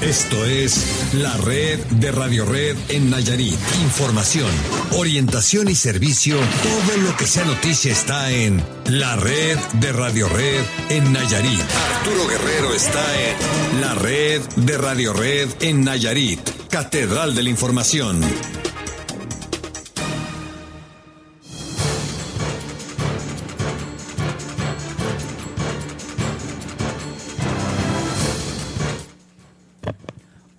Esto es la red de Radio Red en Nayarit. Información, orientación y servicio. Todo lo que sea noticia está en la red de Radio Red en Nayarit. Arturo Guerrero está en la red de Radio Red en Nayarit. Catedral de la Información.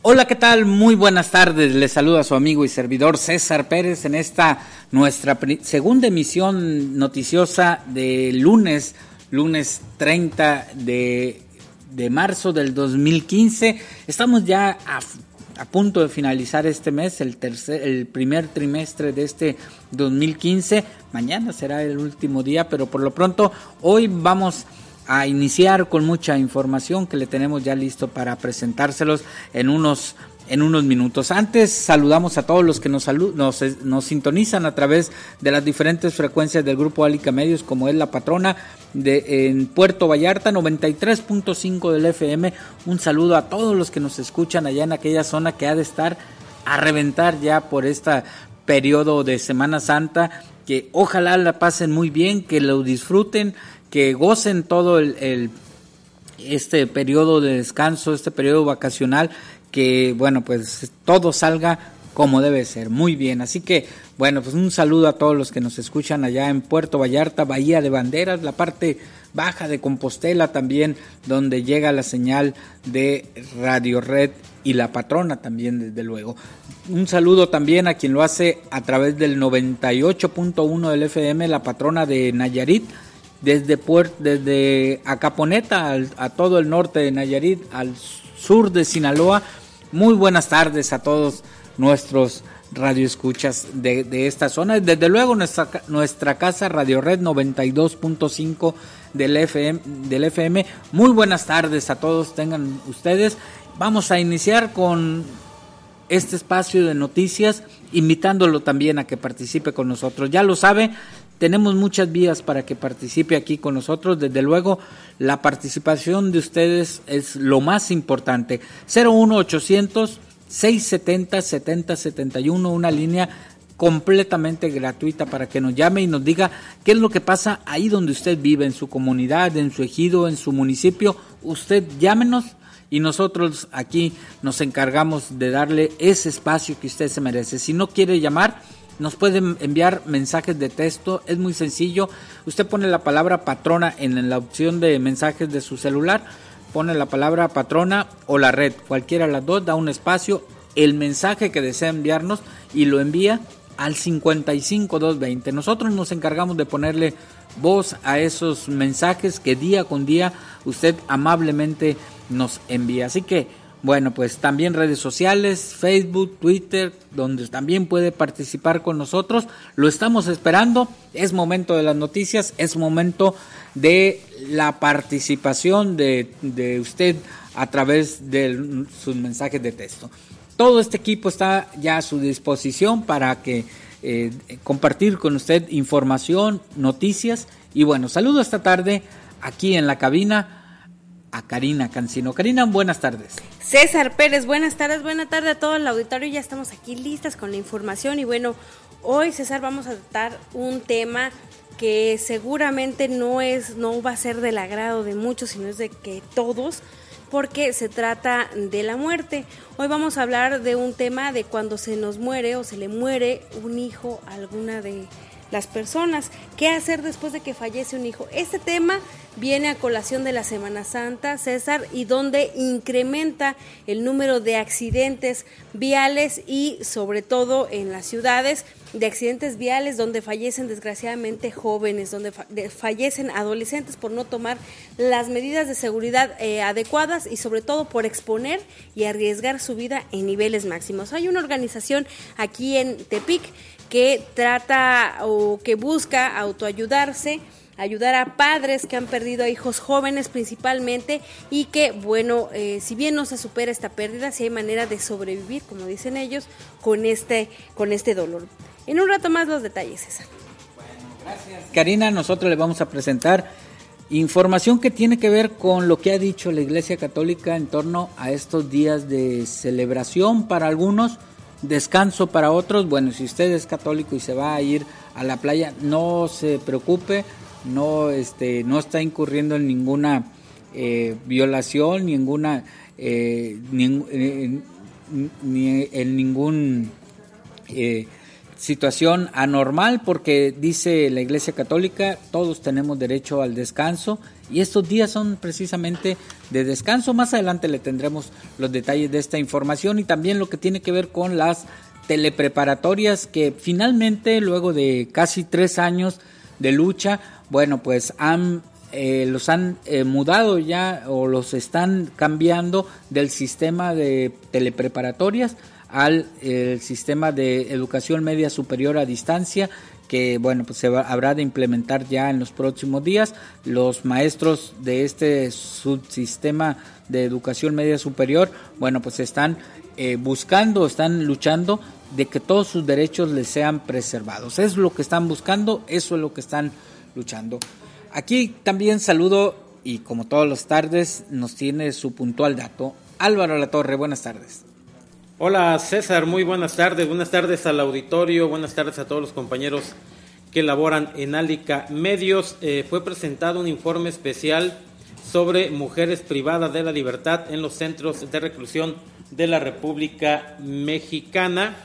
Hola, ¿qué tal? Muy buenas tardes. Les saluda su amigo y servidor César Pérez en esta nuestra segunda emisión noticiosa de lunes, lunes 30 de, de marzo del 2015. Estamos ya a, punto de finalizar este mes, el, tercer, el primer trimestre de este 2015. Mañana será el último día, pero por lo pronto hoy vamos a iniciar con mucha información que le tenemos ya listo para presentárselos en unos en unos minutos. Antes saludamos a todos los que nos, nos, nos, sintonizan a través de las diferentes frecuencias del grupo Alica Medios, como es la patrona de en Puerto Vallarta, 93.5 del FM. Un saludo a todos los que nos escuchan allá en aquella zona que ha de estar a reventar ya por este periodo de Semana Santa, que ojalá la pasen muy bien, que lo disfruten que gocen todo el, este periodo de descanso, este periodo vacacional, que bueno, pues todo salga como debe ser, muy bien. Así que bueno, pues un saludo a todos los que nos escuchan allá en Puerto Vallarta, Bahía de Banderas, la parte baja de Compostela también, donde llega la señal de Radio Red y la patrona también, desde luego. Un saludo también a quien lo hace a través del 98.1 del FM, la patrona de Nayarit, desde, desde Acaponeta a todo el norte de Nayarit, al sur de Sinaloa. Muy buenas tardes a todos nuestros radioescuchas de, de esta zona. Desde luego nuestra, nuestra casa Radio Red 92.5 del FM, del FM. Muy buenas tardes a todos tengan ustedes. Vamos a iniciar con este espacio de noticias, invitándolo también a que participe con nosotros. Ya lo sabe, tenemos muchas vías para que participe aquí con nosotros. Desde luego, la participación de ustedes es lo más importante. 01800 670 7071, una línea completamente gratuita para que nos llame y nos diga qué es lo que pasa ahí donde usted vive, en su comunidad, en su ejido, en su municipio. Usted llámenos y nosotros aquí nos encargamos de darle ese espacio que usted se merece. Si no quiere llamar, nos pueden enviar mensajes de texto, es muy sencillo. Usted pone la palabra patrona en la opción de mensajes de su celular, pone la palabra patrona o la red, cualquiera de las dos, da un espacio, el mensaje que desea enviarnos y lo envía al 55220. Nosotros nos encargamos de ponerle voz a esos mensajes que día con día usted amablemente nos envía. Así que bueno, pues también redes sociales, Facebook, Twitter, donde también puede participar con nosotros. Lo estamos esperando. Es momento de las noticias, es momento de la participación de, de usted a través de sus mensajes de texto. Todo este equipo está ya a su disposición para que eh, compartir con usted información, noticias y bueno, saludo esta tarde aquí en la cabina a Karina Cancino. Karina, buenas tardes. César Pérez, buenas tardes, buenas tardes a todo el auditorio. Ya estamos aquí listas con la información y bueno, hoy César vamos a tratar un tema que seguramente no es, no va a ser del agrado de muchos, sino es de que todos, porque se trata de la muerte. Hoy vamos a hablar de un tema de cuando se nos muere o se le muere un hijo a alguna de las personas. ¿Qué hacer después de que fallece un hijo? Este tema viene a colación de la Semana Santa, César, y donde incrementa el número de accidentes viales y sobre todo en las ciudades de accidentes viales donde fallecen desgraciadamente jóvenes, donde fallecen adolescentes por no tomar las medidas de seguridad eh, adecuadas y sobre todo por exponer y arriesgar su vida en niveles máximos. Hay una organización aquí en Tepic que trata o que busca autoayudarse ayudar a padres que han perdido a hijos jóvenes principalmente y que, bueno, eh, si bien no se supera esta pérdida, si hay manera de sobrevivir, como dicen ellos, con este, con este dolor. En un rato más los detalles, César. Bueno, gracias. Karina, nosotros le vamos a presentar información que tiene que ver con lo que ha dicho la Iglesia Católica en torno a estos días de celebración para algunos, descanso para otros. Bueno, si usted es católico y se va a ir a la playa, no se preocupe, no, este, no está incurriendo en ninguna eh, violación, ninguna, eh, eh, ni, en ningún situación anormal, porque dice la Iglesia Católica, todos tenemos derecho al descanso y estos días son precisamente de descanso. Más adelante le tendremos los detalles de esta información y también lo que tiene que ver con las telepreparatorias que finalmente, luego de casi tres años de lucha, bueno, pues han eh, los han eh, mudado ya o los están cambiando del sistema de telepreparatorias al sistema de educación media superior a distancia que bueno pues se habrá de implementar ya en los próximos días los maestros de este subsistema de educación media superior bueno pues están eh, buscando están luchando de que todos sus derechos les sean preservados es lo que están buscando eso es lo que están luchando. Aquí también saludo y como todas las tardes nos tiene su puntual dato Álvaro La Torre, buenas tardes. Hola César, muy buenas tardes, buenas tardes al auditorio, buenas tardes a todos los compañeros que laboran en Álica Medios. Eh, fue presentado un informe especial sobre mujeres privadas de la libertad en los centros de reclusión de la República Mexicana.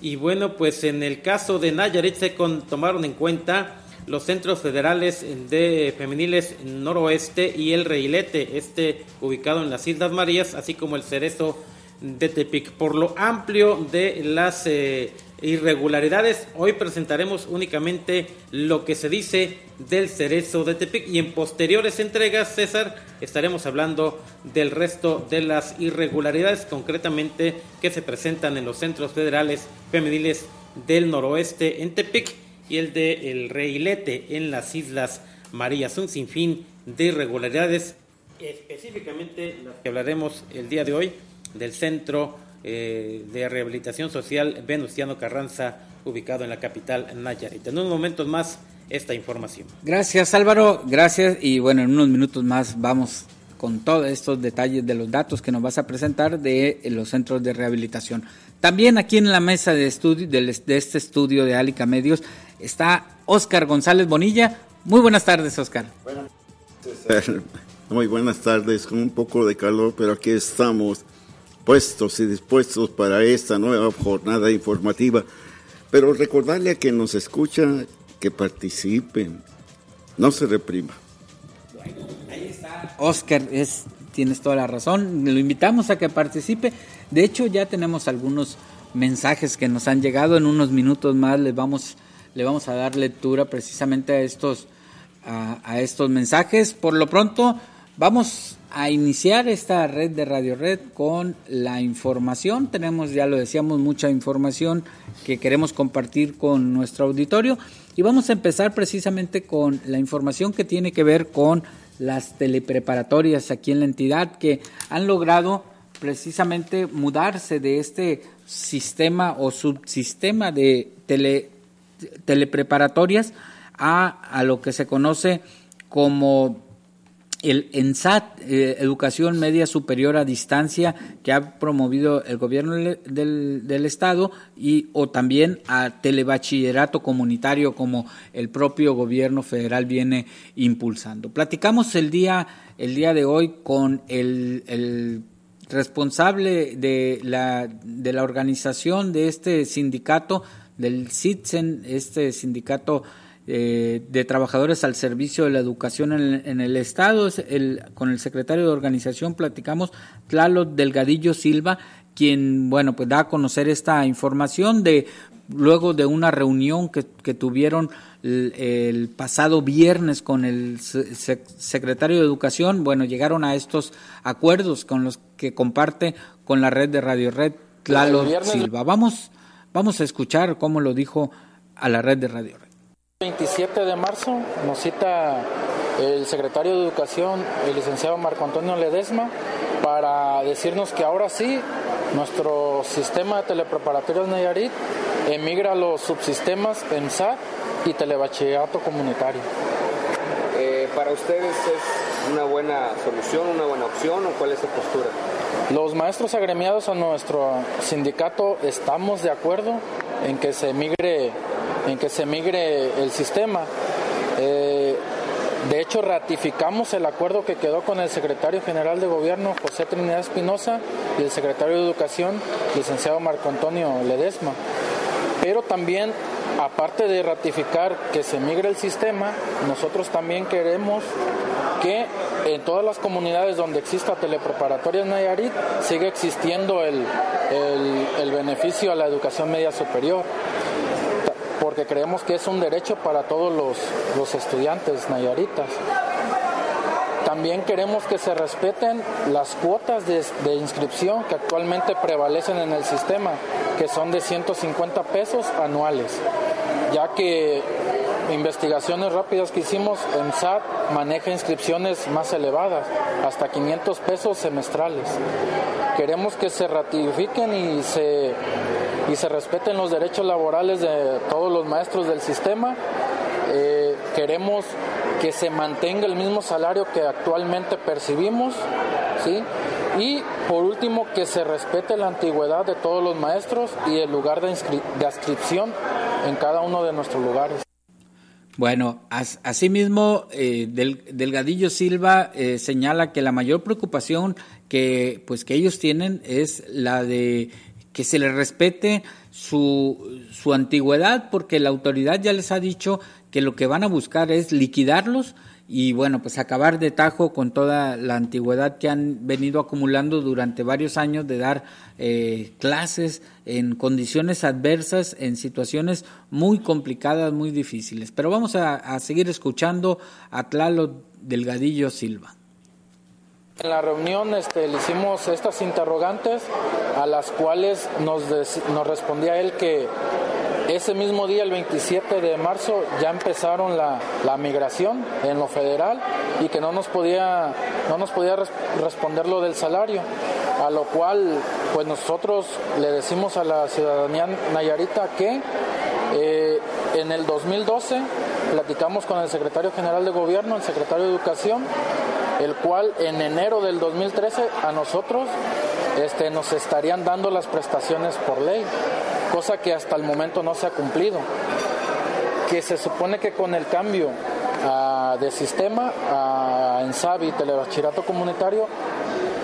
Y bueno, pues en el caso de Nayarit se tomaron en cuenta los centros federales de femeniles noroeste y el reilete, este ubicado en las Islas Marías, así como el cerezo de Tepic. Por lo amplio de las eh, irregularidades, hoy presentaremos únicamente lo que se dice del cerezo de Tepic y en posteriores entregas, César, estaremos hablando del resto de las irregularidades, concretamente que se presentan en los centros federales femeniles del noroeste en Tepic y el de El Reilete en las Islas Marías. Un sinfín de irregularidades, específicamente las que hablaremos el día de hoy del Centro eh, de Rehabilitación Social Venustiano Carranza, ubicado en la capital Nayarit. En unos momentos más esta información. Gracias Álvaro, gracias y bueno, en unos minutos más vamos con todos estos detalles de los datos que nos vas a presentar de los centros de rehabilitación. También aquí en la mesa de estudio de, este estudio de Alica Medios está Oscar González Bonilla. Muy buenas tardes, Oscar. Muy buenas tardes, con un poco de calor, pero aquí estamos puestos y dispuestos para esta nueva jornada informativa. Pero recordarle a quien nos escucha que participen, no se reprima. Oscar, es, tienes toda la razón. Lo invitamos a que participe. De hecho, ya tenemos algunos mensajes que nos han llegado. En unos minutos más les vamos, le vamos a dar lectura precisamente a estos, a, estos mensajes. Por lo pronto, vamos a iniciar esta red de Radio Red con la información. Tenemos, ya lo decíamos, mucha información que queremos compartir con nuestro auditorio y vamos a empezar precisamente con la información que tiene que ver con las telepreparatorias aquí en la entidad que han logrado precisamente mudarse de este sistema o subsistema de tele, telepreparatorias a, a lo que se conoce como el ENSAT, eh, Educación Media Superior a Distancia, que ha promovido el gobierno del, del, Estado, y, o también a telebachillerato comunitario, como el propio gobierno federal viene impulsando. Platicamos el día, el día de hoy con el, el responsable de la, de la organización de este sindicato, del CITSEN, este sindicato eh, de trabajadores al servicio de la educación en, el Estado. El, con el secretario de organización platicamos, Tlalo Delgadillo Silva, quien, bueno, pues da a conocer esta información de luego de una reunión que, que tuvieron el, pasado viernes con el secretario de Educación, bueno, llegaron a estos acuerdos con los que comparte con la red de Radio Red Tlalo Silva. Vamos, vamos a escuchar cómo lo dijo a la red de Radio Red. 27 de marzo nos cita el secretario de Educación, el licenciado Marco Antonio Ledesma, para decirnos que ahora sí nuestro sistema de telepreparatorios Nayarit emigra a los subsistemas EMSAT y telebachillerato comunitario. Eh, ¿Para ustedes es una buena solución, una buena opción o cuál es su postura? Los maestros agremiados a nuestro sindicato estamos de acuerdo en que se emigre en que se migre el sistema. Eh, de hecho, ratificamos el acuerdo que quedó con el secretario general de Gobierno, José Trinidad Espinosa, y el secretario de Educación, licenciado Marco Antonio Ledesma. Pero también, aparte de ratificar que se migre el sistema, nosotros también queremos que en todas las comunidades donde exista telepreparatoria Nayarit siga existiendo el, el beneficio a la educación media superior porque creemos que es un derecho para todos los, estudiantes nayaritas. También queremos que se respeten las cuotas de, de, inscripción que actualmente prevalecen en el sistema, que son de 150 pesos anuales, ya que investigaciones rápidas que hicimos, en SAT maneja inscripciones más elevadas, hasta 500 pesos semestrales. Queremos que se ratifiquen y se y se respeten los derechos laborales de todos los maestros del sistema. Eh, queremos que se mantenga el mismo salario que actualmente percibimos, ¿sí? Y por último, que se respete la antigüedad de todos los maestros y el lugar de, de inscripción en cada uno de nuestros lugares. Bueno, asimismo, eh, Del, Delgadillo Silva eh, señala que la mayor preocupación que, pues, que ellos tienen es la de que se les respete su, su antigüedad, porque la autoridad ya les ha dicho que lo que van a buscar es liquidarlos y bueno, pues acabar de tajo con toda la antigüedad que han venido acumulando durante varios años de dar eh, clases en condiciones adversas, en situaciones muy complicadas, muy difíciles. Pero vamos a, a seguir escuchando a Tlalo Delgadillo Silva. En la reunión este, le hicimos estas interrogantes a las cuales nos, nos respondía él que ese mismo día, el 27 de marzo, ya empezaron la, migración en lo federal y que no nos podía, no nos podía responder lo del salario, a lo cual pues nosotros le decimos a la ciudadanía nayarita que eh, en el 2012 platicamos con el secretario general de gobierno, el secretario de educación, el cual en enero del 2013 a nosotros este, nos estarían dando las prestaciones por ley, cosa que hasta el momento no se ha cumplido. Que se supone que con el cambio ah, de sistema a ENSABI, telebachillerato comunitario,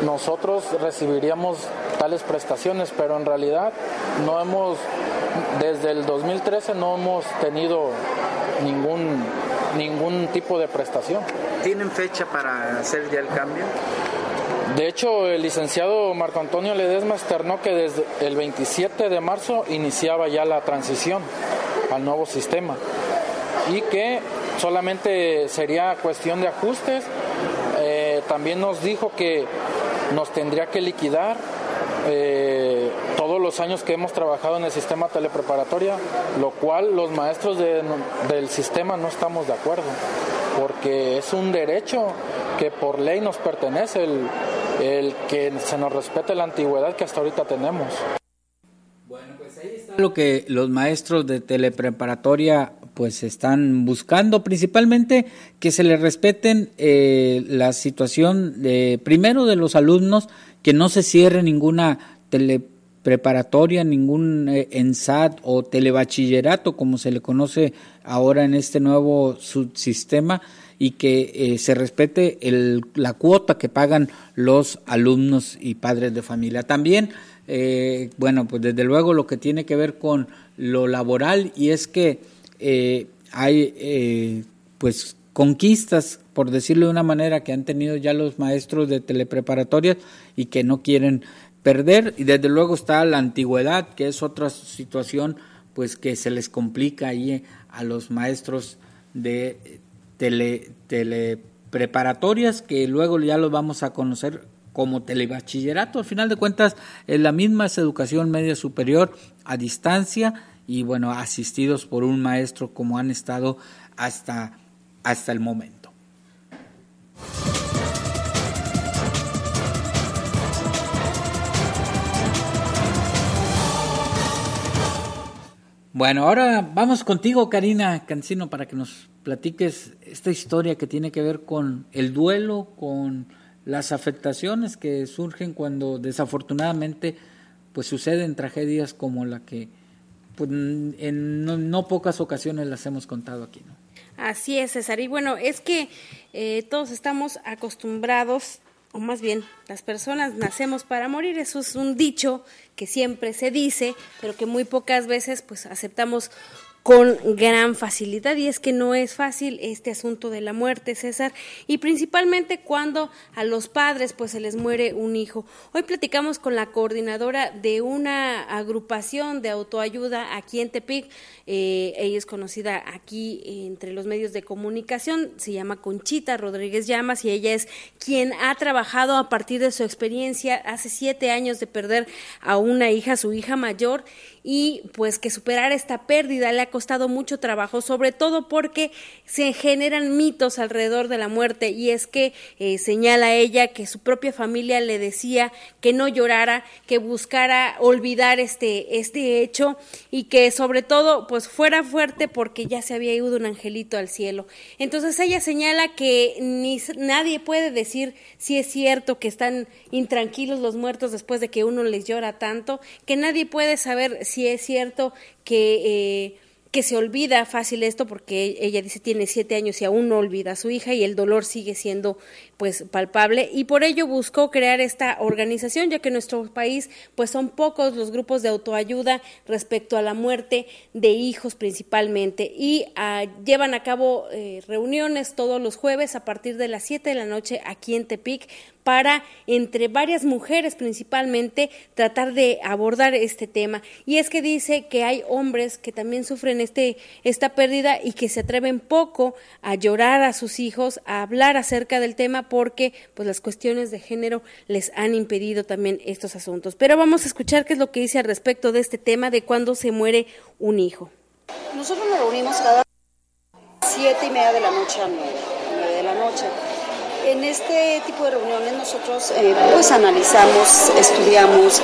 nosotros recibiríamos tales prestaciones, pero en realidad no hemos, desde el 2013 no hemos tenido ningún, ningún tipo de prestación. ¿Tienen fecha para hacer ya el cambio? De hecho, el licenciado Marco Antonio Ledesma externó que desde el 27 de marzo iniciaba ya la transición al nuevo sistema y que solamente sería cuestión de ajustes. Eh, también nos dijo que nos tendría que liquidar eh, todos los años que hemos trabajado en el sistema telepreparatoria, lo cual los maestros del sistema no estamos de acuerdo porque es un derecho que por ley nos pertenece el, que se nos respete la antigüedad que hasta ahorita tenemos. Bueno, pues ahí está lo que los maestros de telepreparatoria pues están buscando principalmente que se les respeten eh, la situación de primero de los alumnos que no se cierre ninguna telepreparatoria ningún eh, ENSAT o telebachillerato como se le conoce ahora en este nuevo subsistema y que eh, se respete el, la cuota que pagan los alumnos y padres de familia. También, eh, bueno, pues desde luego lo que tiene que ver con lo laboral y es que eh, hay eh, pues conquistas, por decirlo de una manera, que han tenido ya los maestros de telepreparatorias y que no quieren perder. Y desde luego está la antigüedad, que es otra situación pues que se les complica ahí a los maestros de tele, telepreparatorias, que luego ya los vamos a conocer como telebachillerato. Al final de cuentas, es la misma es educación media superior a distancia y bueno, asistidos por un maestro como han estado hasta, hasta el momento. Bueno, ahora vamos contigo, Karina Cancino, para que nos platiques esta historia que tiene que ver con el duelo, con las afectaciones que surgen cuando desafortunadamente pues suceden tragedias como la que pues, en no, pocas ocasiones las hemos contado aquí, ¿no? Así es, César. Y bueno, es que eh, todos estamos acostumbrados, o más bien, las personas nacemos para morir. Eso es un dicho que siempre se dice, pero que muy pocas veces pues aceptamos con gran facilidad y es que no es fácil este asunto de la muerte, César, y principalmente cuando a los padres pues se les muere un hijo. Hoy platicamos con la coordinadora de una agrupación de autoayuda aquí en Tepic, eh, ella es conocida aquí entre los medios de comunicación, se llama Conchita Rodríguez Llamas y ella es quien ha trabajado a partir de su experiencia hace siete años de perder a una hija, su hija mayor, y pues que superar esta pérdida le ha costado mucho trabajo, sobre todo porque se generan mitos alrededor de la muerte y es que eh, señala ella que su propia familia le decía que no llorara, que buscara olvidar este, este hecho y que sobre todo pues fuera fuerte porque ya se había ido un angelito al cielo. Entonces ella señala que ni nadie puede decir si es cierto que están intranquilos los muertos después de que uno les llora tanto, que nadie puede saber si es cierto que, eh, que se olvida fácil esto porque ella dice tiene siete años y aún no olvida a su hija y el dolor sigue siendo pues palpable y por ello buscó crear esta organización ya que en nuestro país pues son pocos los grupos de autoayuda respecto a la muerte de hijos principalmente. Y ah, llevan a cabo eh, reuniones todos los jueves a partir de las siete de la noche aquí en Tepic para, entre varias mujeres principalmente, tratar de abordar este tema. Y es que dice que hay hombres que también sufren este, esta pérdida y que se atreven poco a llorar a sus hijos, a hablar acerca del tema porque pues las cuestiones de género les han impedido también estos asuntos. Pero vamos a escuchar qué es lo que dice al respecto de este tema de cuando se muere un hijo. Nosotros nos reunimos cada siete y media de la noche a nueve, nueve de la noche en este tipo de reuniones nosotros eh, pues analizamos, estudiamos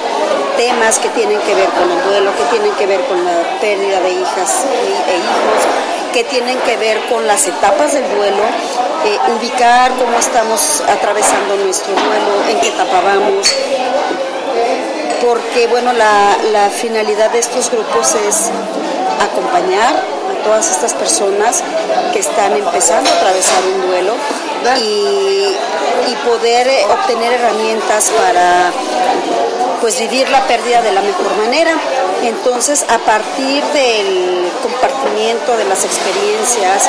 temas que tienen que ver con el duelo, que tienen que ver con la pérdida de hijas e hijos, que tienen que ver con las etapas del duelo, eh, ubicar cómo estamos atravesando nuestro duelo, en qué etapa vamos, porque bueno, la, finalidad de estos grupos es acompañar todas estas personas que están empezando a atravesar un duelo y, poder eh, obtener herramientas para pues vivir la pérdida de la mejor manera. Entonces, a partir del compartimiento de las experiencias,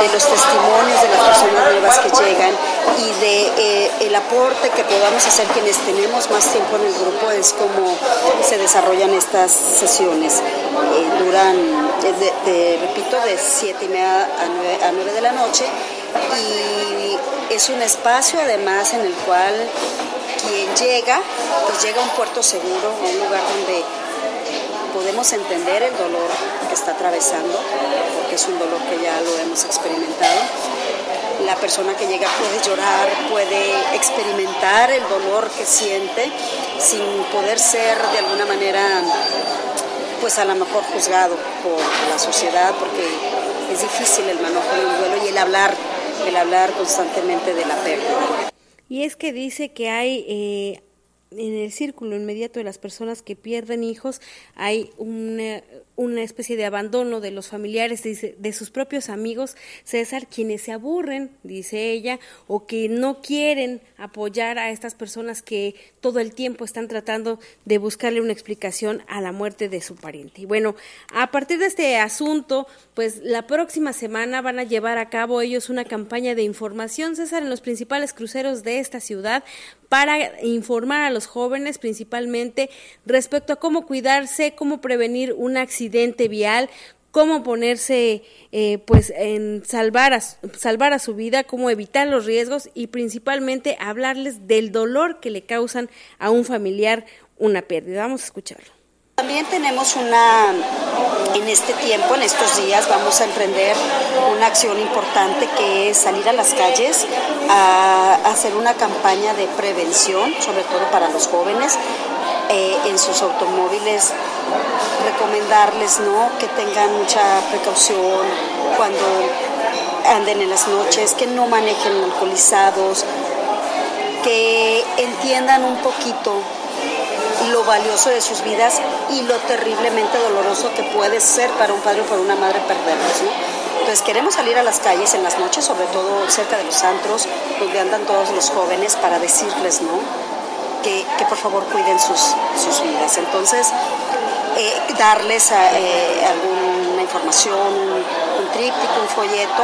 de los testimonios de las personas nuevas que llegan y de eh, el aporte que podamos hacer quienes tenemos más tiempo en el grupo es como se desarrollan estas sesiones. Eh, duran, repito, de 7 y media a 9 de la noche y es un espacio además en el cual quien llega, pues llega a un puerto seguro, a un lugar donde podemos entender el dolor que está atravesando, porque es un dolor que ya lo hemos experimentado. La persona que llega puede llorar, puede experimentar el dolor que siente sin poder ser de alguna manera, pues a lo mejor juzgado por la sociedad, porque es difícil el manejo del duelo y el hablar el hablar constantemente de la pérdida. Y es que dice que hay eh, en el círculo inmediato de las personas que pierden hijos hay una, una especie de abandono de los familiares, de, sus propios amigos, César, quienes se aburren, dice ella, o que no quieren apoyar a estas personas que todo el tiempo están tratando de buscarle una explicación a la muerte de su pariente. Y bueno, a partir de este asunto, pues la próxima semana van a llevar a cabo ellos una campaña de información, César, en los principales cruceros de esta ciudad para informar a los jóvenes principalmente respecto a cómo cuidarse, cómo prevenir un accidente vial, cómo ponerse eh, pues en salvar a, salvar a su vida, cómo evitar los riesgos y principalmente hablarles del dolor que le causan a un familiar una pérdida. Vamos a escucharlo. También tenemos una, en este tiempo, en estos días, vamos a emprender una acción importante que es salir a las calles a hacer una campaña de prevención, sobre todo para los jóvenes, eh, en sus automóviles, recomendarles ¿no? que tengan mucha precaución cuando anden en las noches, que no manejen alcoholizados, que entiendan un poquito lo valioso de sus vidas y lo terriblemente doloroso que puede ser para un padre o para una madre perderlos. ¿no? Entonces queremos salir a las calles en las noches, sobre todo cerca de los antros, donde andan todos los jóvenes, para decirles ¿no? Que, que por favor cuiden sus, sus vidas. Entonces, eh, darles eh, alguna información, un tríptico, un folleto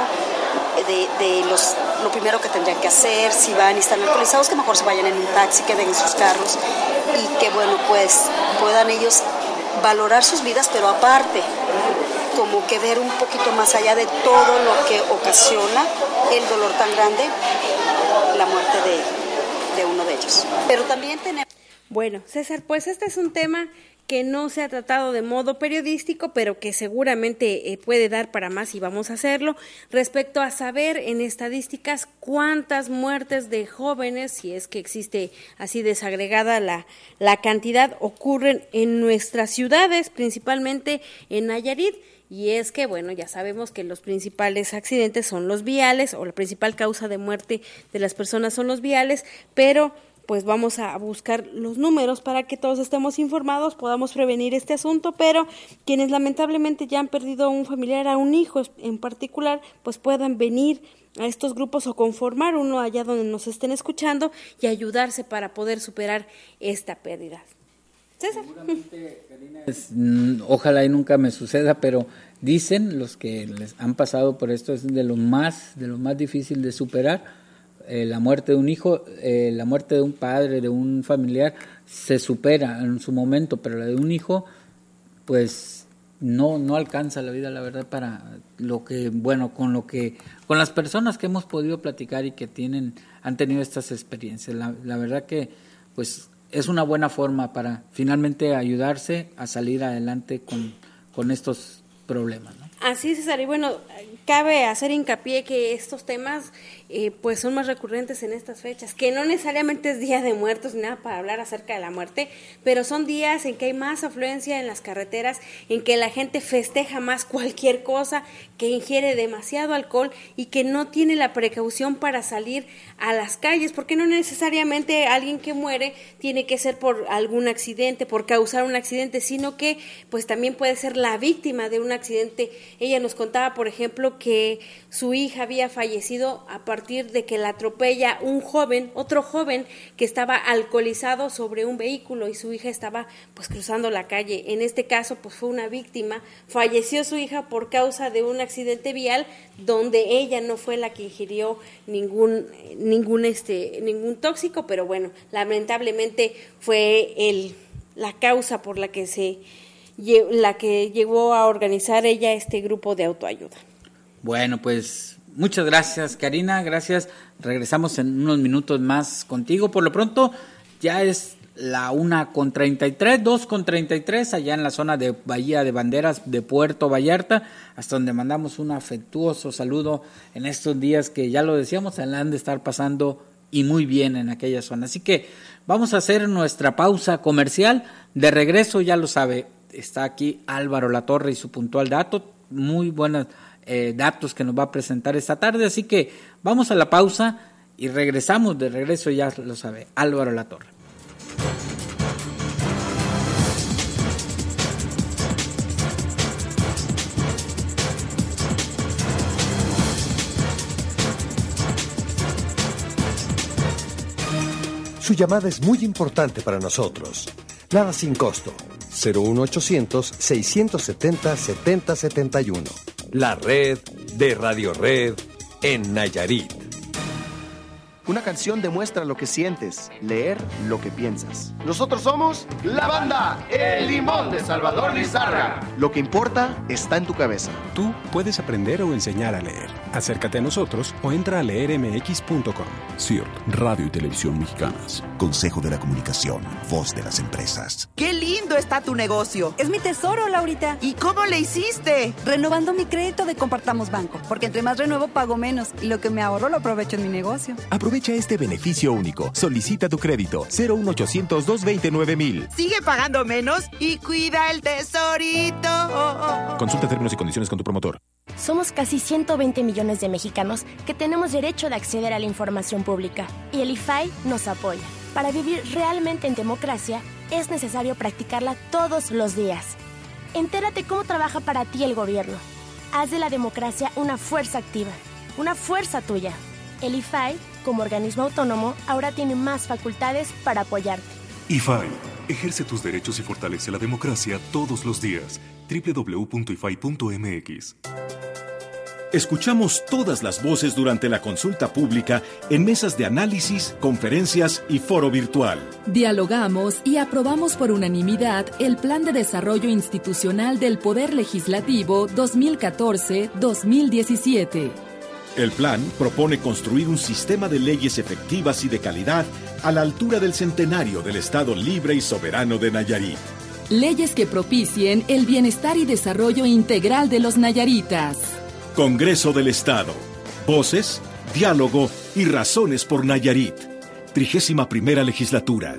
de, de, los, lo primero que tendrían que hacer, si van y están alcoholizados, que mejor se vayan en un taxi, queden en sus carros y que bueno, pues puedan ellos valorar sus vidas, pero aparte, como que ver un poquito más allá de todo lo que ocasiona el dolor tan grande, la muerte de, de uno de ellos. Pero también tenemos... Bueno, César, pues este es un tema que no se ha tratado de modo periodístico, pero que seguramente eh, puede dar para más y vamos a hacerlo, respecto a saber en estadísticas cuántas muertes de jóvenes, si es que existe así desagregada la, la cantidad, ocurren en nuestras ciudades, principalmente en Nayarit. Y es que, bueno, ya sabemos que los principales accidentes son los viales o la principal causa de muerte de las personas son los viales, pero pues vamos a buscar los números para que todos estemos informados, podamos prevenir este asunto, pero quienes lamentablemente ya han perdido a un familiar, a un hijo en particular, pues puedan venir a estos grupos o conformar uno allá donde nos estén escuchando y ayudarse para poder superar esta pérdida. César. Mm, ojalá y nunca me suceda, pero dicen los que les han pasado por esto es de lo más de lo más difícil de superar eh, la muerte de un hijo, eh, la muerte de un padre, de un familiar, se supera en su momento, pero la de un hijo, pues no, no alcanza la vida, la verdad, para lo que, bueno, con lo que, con las personas que hemos podido platicar y que tienen, han tenido estas experiencias. La, la verdad que, pues, es una buena forma para finalmente ayudarse a salir adelante con, con estos problemas. Así es, César. Y bueno, cabe hacer hincapié que estos temas eh, pues son más recurrentes en estas fechas, que no necesariamente es Día de Muertos ni nada para hablar acerca de la muerte, pero son días en que hay más afluencia en las carreteras, en que la gente festeja más cualquier cosa, que ingiere demasiado alcohol y que no tiene la precaución para salir a las calles, porque no necesariamente alguien que muere tiene que ser por algún accidente, por causar un accidente, sino que pues también puede ser la víctima de un accidente. Ella nos contaba, por ejemplo, que su hija había fallecido a partir de que la atropella un joven, otro joven que estaba alcoholizado sobre un vehículo y su hija estaba pues cruzando la calle. En este caso pues fue una víctima, falleció su hija por causa de un accidente vial donde ella no fue la que ingirió ningún ningún este ningún tóxico, pero bueno, lamentablemente fue el la causa por la que se la que llegó a organizar ella este grupo de autoayuda. Bueno, pues Muchas gracias, Karina. Gracias. Regresamos en unos minutos más contigo. Por lo pronto, ya es la una con treinta y tres, dos con treinta y tres, allá en la zona de Bahía de Banderas de Puerto Vallarta, hasta donde mandamos un afectuoso saludo en estos días que ya lo decíamos, se han de estar pasando y muy bien en aquella zona. Así que vamos a hacer nuestra pausa comercial. De regreso, ya lo sabe, está aquí Álvaro Latorre y su puntual dato. Muy buenas eh, datos que nos va a presentar esta tarde. Así que vamos a la pausa y regresamos de regreso, ya lo sabe, Álvaro Latorre. Llamada es muy importante para nosotros. Nada sin costo. 01800 670 7071. La red de Radio Red en Nayarit. Una canción demuestra lo que sientes, leer lo que piensas. Nosotros somos la banda El Limón de Salvador Lizarra. Lo que importa está en tu cabeza. Tú puedes aprender o enseñar a leer. Acércate a nosotros o entra a leermx.com. CIRT, Radio y Televisión Mexicanas. Consejo de la Comunicación, voz de las empresas. ¡Qué lindo está tu negocio! Es mi tesoro, Laurita. ¿Y cómo le hiciste? Renovando mi crédito de Compartamos Banco, porque entre más renuevo pago menos y lo que me ahorro lo aprovecho en mi negocio. Aprovecha este beneficio único. Solicita tu crédito 01800 229 mil. Sigue pagando menos y cuida el tesorito. Consulta términos y condiciones con tu promotor. Somos casi 120 millones de mexicanos que tenemos derecho de acceder a la información pública y el IFAI nos apoya. Para vivir realmente en democracia es necesario practicarla todos los días. Entérate cómo trabaja para ti el gobierno. Haz de la democracia una fuerza activa, una fuerza tuya. El IFAI como organismo autónomo, ahora tiene más facultades para apoyarte. IFAI, ejerce tus derechos y fortalece la democracia todos los días. www.ifai.mx Escuchamos todas las voces durante la consulta pública en mesas de análisis, conferencias y foro virtual. Dialogamos y aprobamos por unanimidad el Plan de Desarrollo Institucional del Poder Legislativo 2014-2017 el plan propone construir un sistema de leyes efectivas y de calidad a la altura del centenario del Estado libre y soberano de Nayarit. Leyes que propicien el bienestar y desarrollo integral de los nayaritas. Congreso del Estado. Voces, diálogo y razones por Nayarit. Trigésima primera legislatura.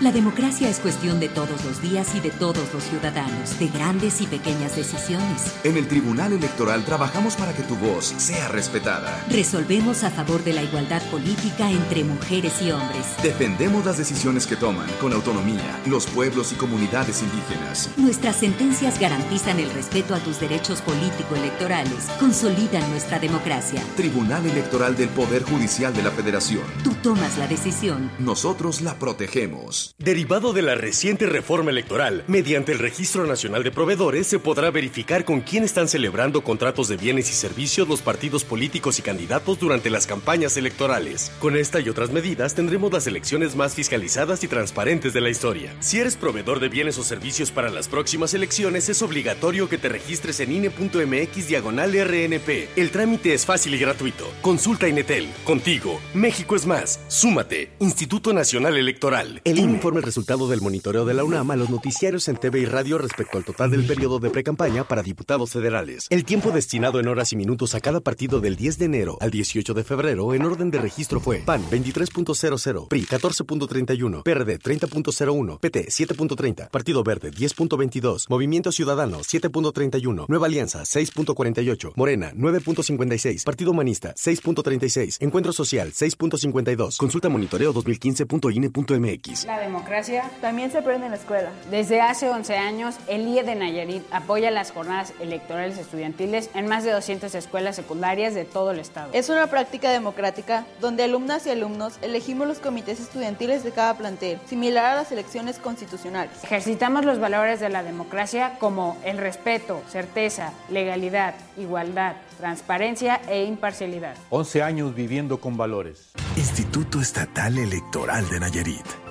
La democracia es cuestión de todos los días y de todos los ciudadanos, de grandes y pequeñas decisiones. En el Tribunal Electoral trabajamos para que tu voz sea respetada. Resolvemos a favor de la igualdad política entre mujeres y hombres. Defendemos las decisiones que toman con autonomía los pueblos y comunidades indígenas. Nuestras sentencias garantizan el respeto a tus derechos político-electorales, consolidan nuestra democracia. Tribunal Electoral del Poder Judicial de la Federación. Tú tomas la decisión. Nosotros la protegemos. Derivado de la reciente reforma electoral, mediante el Registro Nacional de Proveedores se podrá verificar con quién están celebrando contratos de bienes y servicios los partidos políticos y candidatos durante las campañas electorales. Con esta y otras medidas tendremos las elecciones más fiscalizadas y transparentes de la historia. Si eres proveedor de bienes o servicios para las próximas elecciones, es obligatorio que te registres en INE.mx diagonal RNP. El trámite es fácil y gratuito. Consulta Inetel. Contigo. México es más. Súmate. Instituto Nacional Electoral. El INE informe el resultado del monitoreo de la UNAM a los noticiarios en TV y radio respecto al total del periodo de precampaña para diputados federales. El tiempo destinado en horas y minutos a cada partido del 10 de enero al 18 de febrero en orden de registro fue PAN 23.00, PRI 14.31, PRD 30.01, PT 7.30, Partido Verde 10.22, Movimiento Ciudadano 7.31, Nueva Alianza 6.48, Morena 9.56, Partido Humanista 6.36, Encuentro Social 6.52, Consulta Monitoreo 2015.ine.mx democracia también se aprende en la escuela. Desde hace 11 años, el IE de Nayarit apoya las jornadas electorales estudiantiles en más de 200 escuelas secundarias de todo el estado. Es una práctica democrática donde alumnas y alumnos elegimos los comités estudiantiles de cada plantel, similar a las elecciones constitucionales. Ejercitamos los valores de la democracia como el respeto, certeza, legalidad, igualdad, transparencia e imparcialidad. 11 años viviendo con valores. Instituto Estatal Electoral de Nayarit.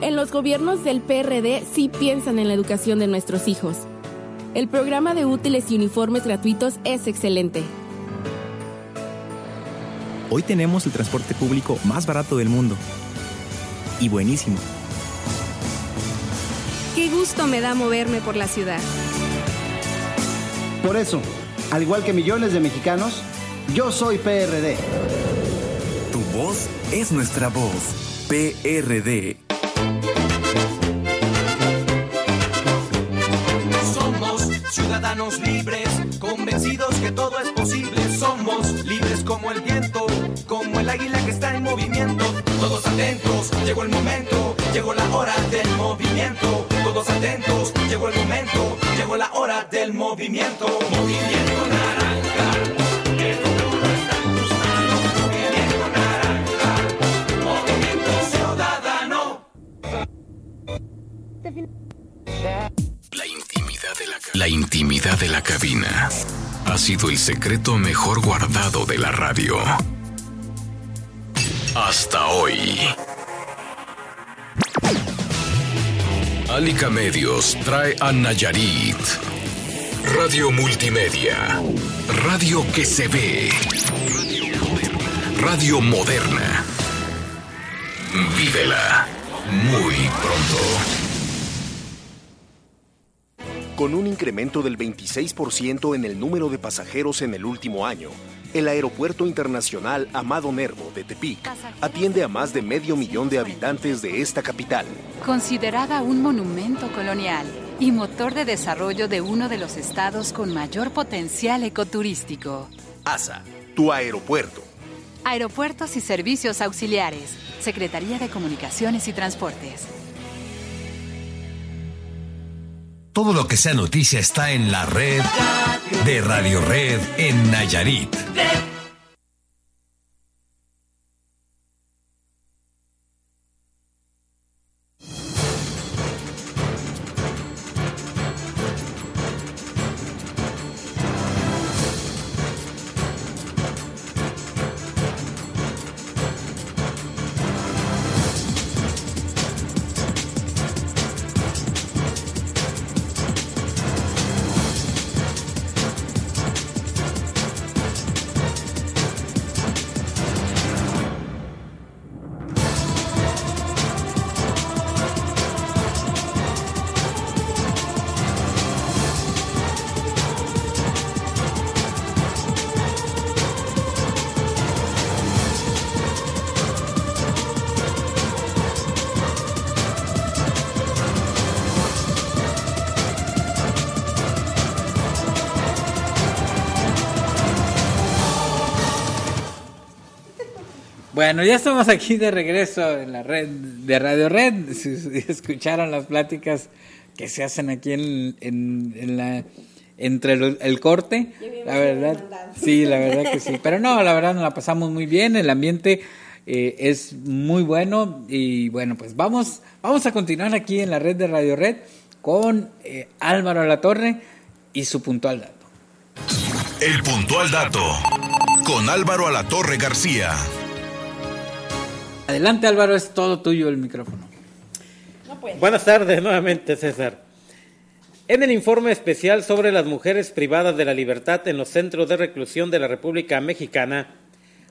En los gobiernos del PRD sí piensan en la educación de nuestros hijos. El programa de útiles y uniformes gratuitos es excelente. Hoy tenemos el transporte público más barato del mundo. Y buenísimo. Qué gusto me da moverme por la ciudad. Por eso, al igual que millones de mexicanos, yo soy PRD. Tu voz es nuestra voz. PRD. ciudadanos libres, convencidos que todo es posible. Somos libres como el viento, como el águila que está en movimiento. Todos atentos, llegó el momento, llegó la hora del movimiento. Todos atentos, llegó el momento, llegó la hora del movimiento. Movimiento naranja. Movimiento Ciudadano la intimidad de la, cabina ha sido el secreto mejor guardado de la radio. Hasta hoy. Alica Medios trae a Nayarit. Radio Multimedia. Radio que se ve. Radio moderna. Vívela muy pronto. Con un incremento del 26% en el número de pasajeros en el último año, el Aeropuerto Internacional Amado Nervo de Tepic atiende a más de medio millón de habitantes de esta capital. Considerada un monumento colonial y motor de desarrollo de uno de los estados con mayor potencial ecoturístico. ASA, tu aeropuerto. Aeropuertos y Servicios Auxiliares, Secretaría de Comunicaciones y Transportes. Todo lo que sea noticia está en la red de Radio Red en Nayarit. Bueno, ya estamos aquí de regreso en la red de Radio Red. Si escucharon las pláticas que se hacen aquí en, en, la entre el, corte, la verdad, sí, la verdad que sí. Pero no, la verdad nos la pasamos muy bien. El ambiente eh, es muy bueno y bueno, pues vamos, vamos a continuar aquí en la red de Radio Red con eh, Álvaro Torre y su puntual dato. El puntual dato con Álvaro Torre García. Adelante Álvaro, es todo tuyo el micrófono. Buenas tardes nuevamente César. En el informe especial sobre las mujeres privadas de la libertad en los centros de reclusión de la República Mexicana,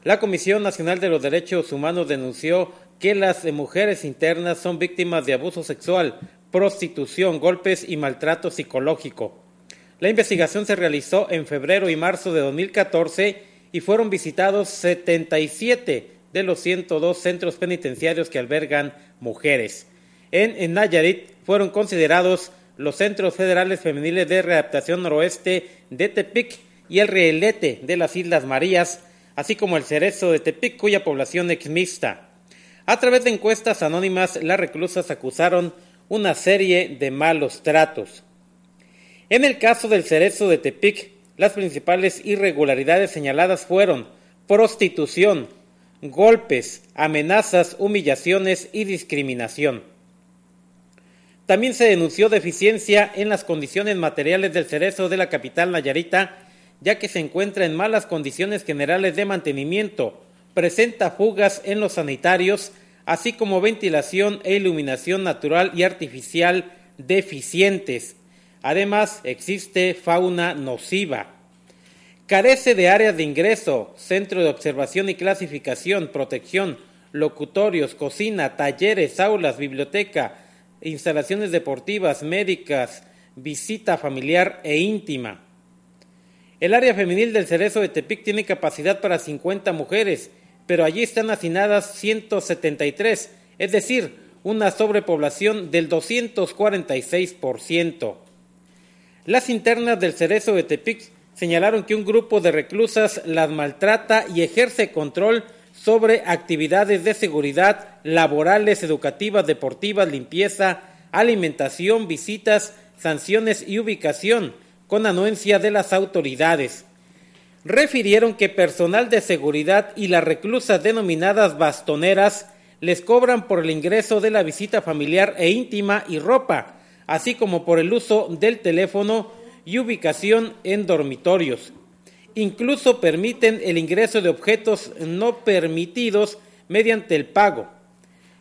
la Comisión Nacional de los Derechos Humanos denunció que las mujeres internas son víctimas de abuso sexual, prostitución, golpes y maltrato psicológico. La investigación se realizó en febrero y marzo de 2014 y fueron visitados 77 de los 102 centros penitenciarios que albergan mujeres. En, Nayarit fueron considerados los Centros Federales Femeniles de Readaptación Noroeste de Tepic y el Rielete de las Islas Marías, así como el Cerezo de Tepic, cuya población es mixta. A través de encuestas anónimas, las reclusas acusaron una serie de malos tratos. En el caso del Cerezo de Tepic, las principales irregularidades señaladas fueron prostitución, golpes, amenazas, humillaciones y discriminación. También se denunció deficiencia en las condiciones materiales del cerezo de la capital Nayarita, ya que se encuentra en malas condiciones generales de mantenimiento, presenta fugas en los sanitarios, así como ventilación e iluminación natural y artificial deficientes. Además, existe fauna nociva. Carece de áreas de ingreso, centro de observación y clasificación, protección, locutorios, cocina, talleres, aulas, biblioteca, instalaciones deportivas, médicas, visita familiar e íntima. El área femenil del Cerezo de Tepic tiene capacidad para 50 mujeres, pero allí están hacinadas 173, es decir, una sobrepoblación del 246%. Las internas del Cerezo de Tepic señalaron que un grupo de reclusas las maltrata y ejerce control sobre actividades de seguridad laborales, educativas, deportivas, limpieza, alimentación, visitas, sanciones y ubicación, con anuencia de las autoridades. Refirieron que personal de seguridad y las reclusas denominadas bastoneras les cobran por el ingreso de la visita familiar e íntima y ropa, así como por el uso del teléfono y ubicación en dormitorios. Incluso permiten el ingreso de objetos no permitidos mediante el pago.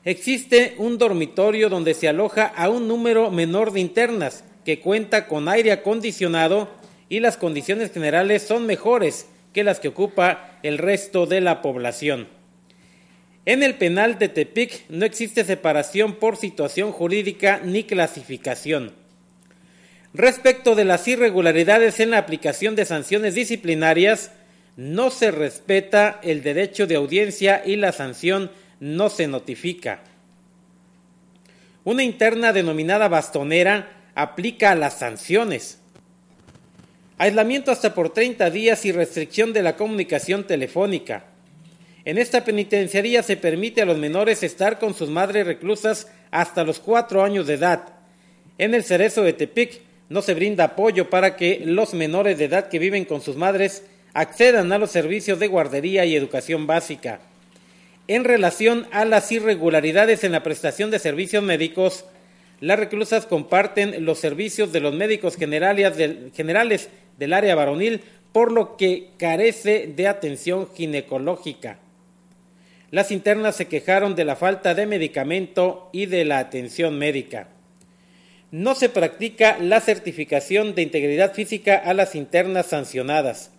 Existe un dormitorio donde se aloja a un número menor de internas, que cuenta con aire acondicionado y las condiciones generales son mejores que las que ocupa el resto de la población. En el penal de Tepic no existe separación por situación jurídica ni clasificación. Respecto de las irregularidades en la aplicación de sanciones disciplinarias, no se respeta el derecho de audiencia y la sanción no se notifica. Una interna denominada bastonera aplica las sanciones. Aislamiento hasta por 30 días y restricción de la comunicación telefónica. En esta penitenciaría se permite a los menores estar con sus madres reclusas hasta los cuatro años de edad. En el Cerezo de Tepic no se brinda apoyo para que los menores de edad que viven con sus madres accedan a los servicios de guardería y educación básica. En relación a las irregularidades en la prestación de servicios médicos, las reclusas comparten los servicios de los médicos generales del, área varonil, por lo que carece de atención ginecológica. Las internas se quejaron de la falta de medicamento y de la atención médica. No se practica la certificación de integridad física a las internas sancionadas.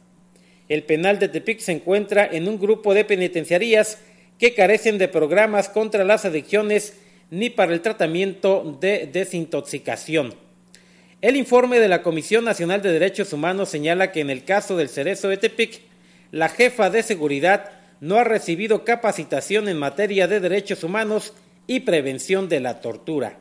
El penal de Tepic se encuentra en un grupo de penitenciarías que carecen de programas contra las adicciones ni para el tratamiento de desintoxicación. El informe de la Comisión Nacional de Derechos Humanos señala que en el caso del Cerezo de Tepic, la jefa de seguridad no ha recibido capacitación en materia de derechos humanos y prevención de la tortura.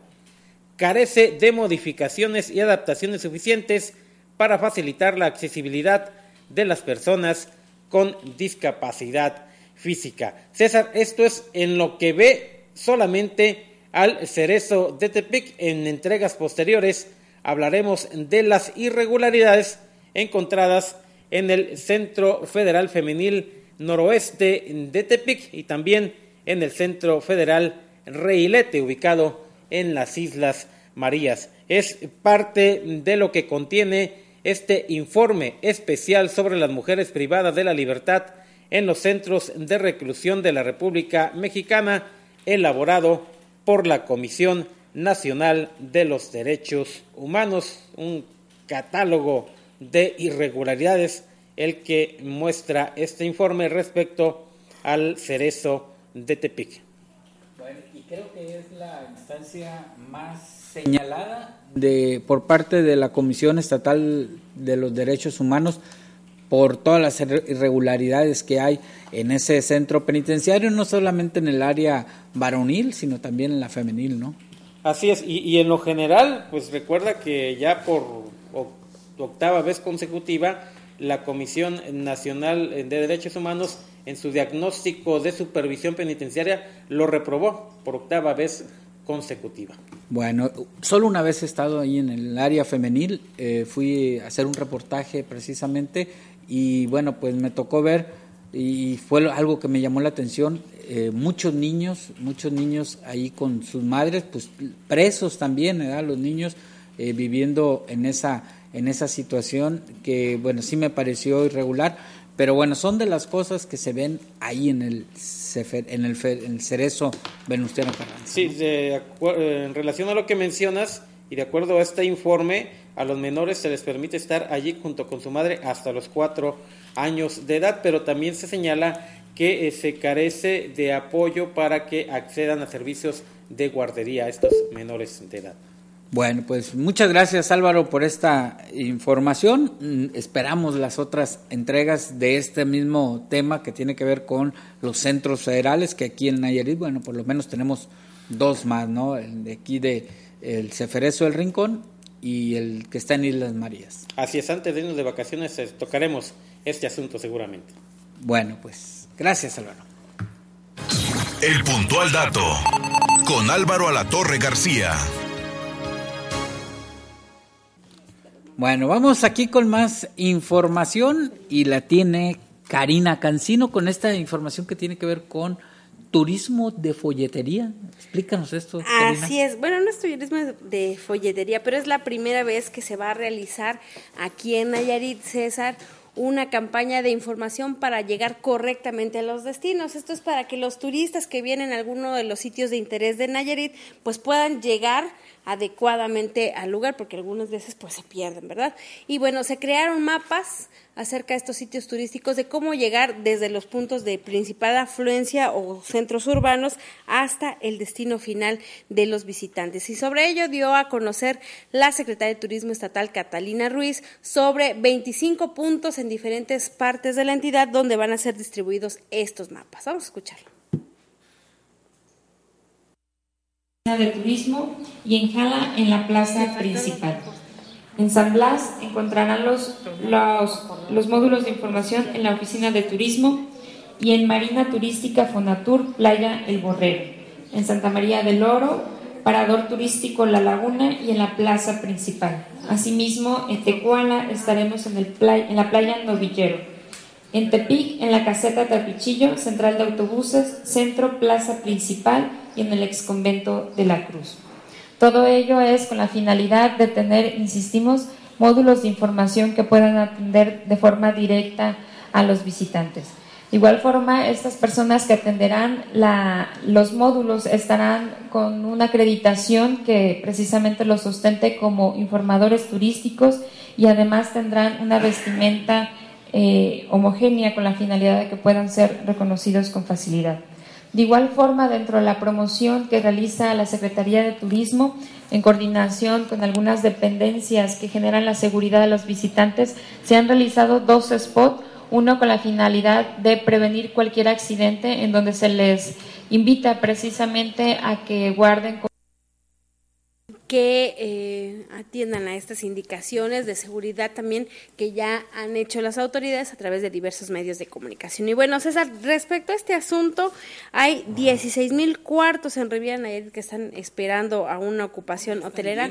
Carece de modificaciones y adaptaciones suficientes para facilitar la accesibilidad de las personas con discapacidad física. César, esto es en lo que ve solamente al cerezo de Tepic. En entregas posteriores hablaremos de las irregularidades encontradas en el Centro Federal Femenil Noroeste de Tepic y también en el Centro Federal Reilete, ubicado en las Islas Marías. Es parte de lo que contiene este informe especial sobre las mujeres privadas de la libertad en los centros de reclusión de la República Mexicana, elaborado por la Comisión Nacional de los Derechos Humanos, un catálogo de irregularidades el que muestra este informe respecto al cerezo de Tepic. Bueno, y creo que es la instancia más señalada de por parte de la Comisión Estatal de los Derechos Humanos por todas las irregularidades que hay en ese centro penitenciario, no solamente en el área varonil, sino también en la femenil, ¿no? Así es, y, en lo general, pues recuerda que ya por octava vez consecutiva, la Comisión Nacional de Derechos Humanos en su diagnóstico de supervisión penitenciaria lo reprobó por octava vez consecutiva. Bueno, solo una vez he estado ahí en el área femenil, eh, fui a hacer un reportaje precisamente y bueno, pues me tocó ver y fue algo que me llamó la atención, eh, muchos niños, muchos niños ahí con sus madres, pues presos también, ¿verdad? los niños eh, viviendo en esa, en esa situación que bueno, sí me pareció irregular, pero bueno, son de las cosas que se ven ahí en el en el, en el cerezo Venustiano Carranza. Sí, en relación a lo que mencionas y de acuerdo a este informe, a los menores se les permite estar allí junto con su madre hasta los cuatro años de edad, pero también se señala que eh, se carece de apoyo para que accedan a servicios de guardería a estos menores de edad. Bueno, pues muchas gracias Álvaro por esta información. Mm, esperamos las otras entregas de este mismo tema que tiene que ver con los centros federales, que aquí en Nayarit, bueno, por lo menos tenemos dos más, ¿no? El de aquí de el Ceferezo del Rincón y el que está en Islas Marías. Así es, antes de irnos de vacaciones eh, tocaremos este asunto seguramente. Bueno, pues gracias Álvaro. El puntual dato con Álvaro Alatorre García. Bueno, vamos aquí con más información y la tiene Karina Cancino con esta información que tiene que ver con turismo de folletería. Explícanos esto. Así es. Bueno, no es turismo de folletería, pero es la primera vez que se va a realizar aquí en Nayarit, César, una campaña de información para llegar correctamente a los destinos. Esto es para que los turistas que vienen a alguno de los sitios de interés de Nayarit pues puedan llegar adecuadamente al lugar, porque algunas veces pues se pierden, ¿verdad? Y bueno, se crearon mapas acerca de estos sitios turísticos, de cómo llegar desde los puntos de principal afluencia o centros urbanos hasta el destino final de los visitantes. Y sobre ello dio a conocer la secretaria de Turismo Estatal Catalina Ruiz sobre 25 puntos en diferentes partes de la entidad donde van a ser distribuidos estos mapas. Vamos a escucharlo. De turismo y en Jala en la plaza principal. En San Blas encontrarán los, los, módulos de información en la oficina de turismo y en Marina Turística Fonatur Playa El Borrero. En Santa María del Oro, Parador Turístico La Laguna y en la plaza principal. Asimismo, en Tecuala estaremos en, el en la playa Novillero. En Tepic, en la caseta Tapichillo, central de autobuses, centro, plaza principal y en el exconvento de la Cruz. Todo ello es con la finalidad de tener, insistimos, módulos de información que puedan atender de forma directa a los visitantes. De igual forma, estas personas que atenderán los módulos estarán con una acreditación que precisamente los sustente como informadores turísticos y además tendrán una vestimenta eh, homogénea con la finalidad de que puedan ser reconocidos con facilidad. De igual forma, dentro de la promoción que realiza la Secretaría de Turismo, en coordinación con algunas dependencias que generan la seguridad de los visitantes, se han realizado dos spots, uno con la finalidad de prevenir cualquier accidente, en donde se les invita precisamente a que guarden que eh, atiendan a estas indicaciones de seguridad también que ya han hecho las autoridades a través de diversos medios de comunicación. Y bueno, César, respecto a este asunto, hay 16 mil cuartos en Riviera Nayarit que están esperando a una ocupación hotelera.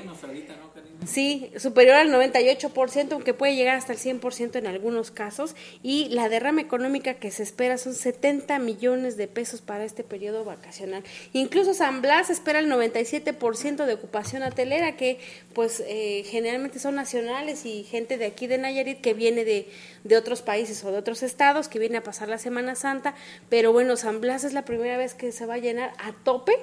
Sí, superior al 98%, aunque puede llegar hasta el 100% en algunos casos. Y la derrama económica que se espera son 70 millones de pesos para este periodo vacacional. Incluso San Blas espera el 97% de ocupación hotelera, que pues eh, generalmente son nacionales y gente de aquí de Nayarit que viene de, de otros países o de otros estados, que viene a pasar la Semana Santa. Pero bueno, San Blas es la primera vez que se va a llenar a tope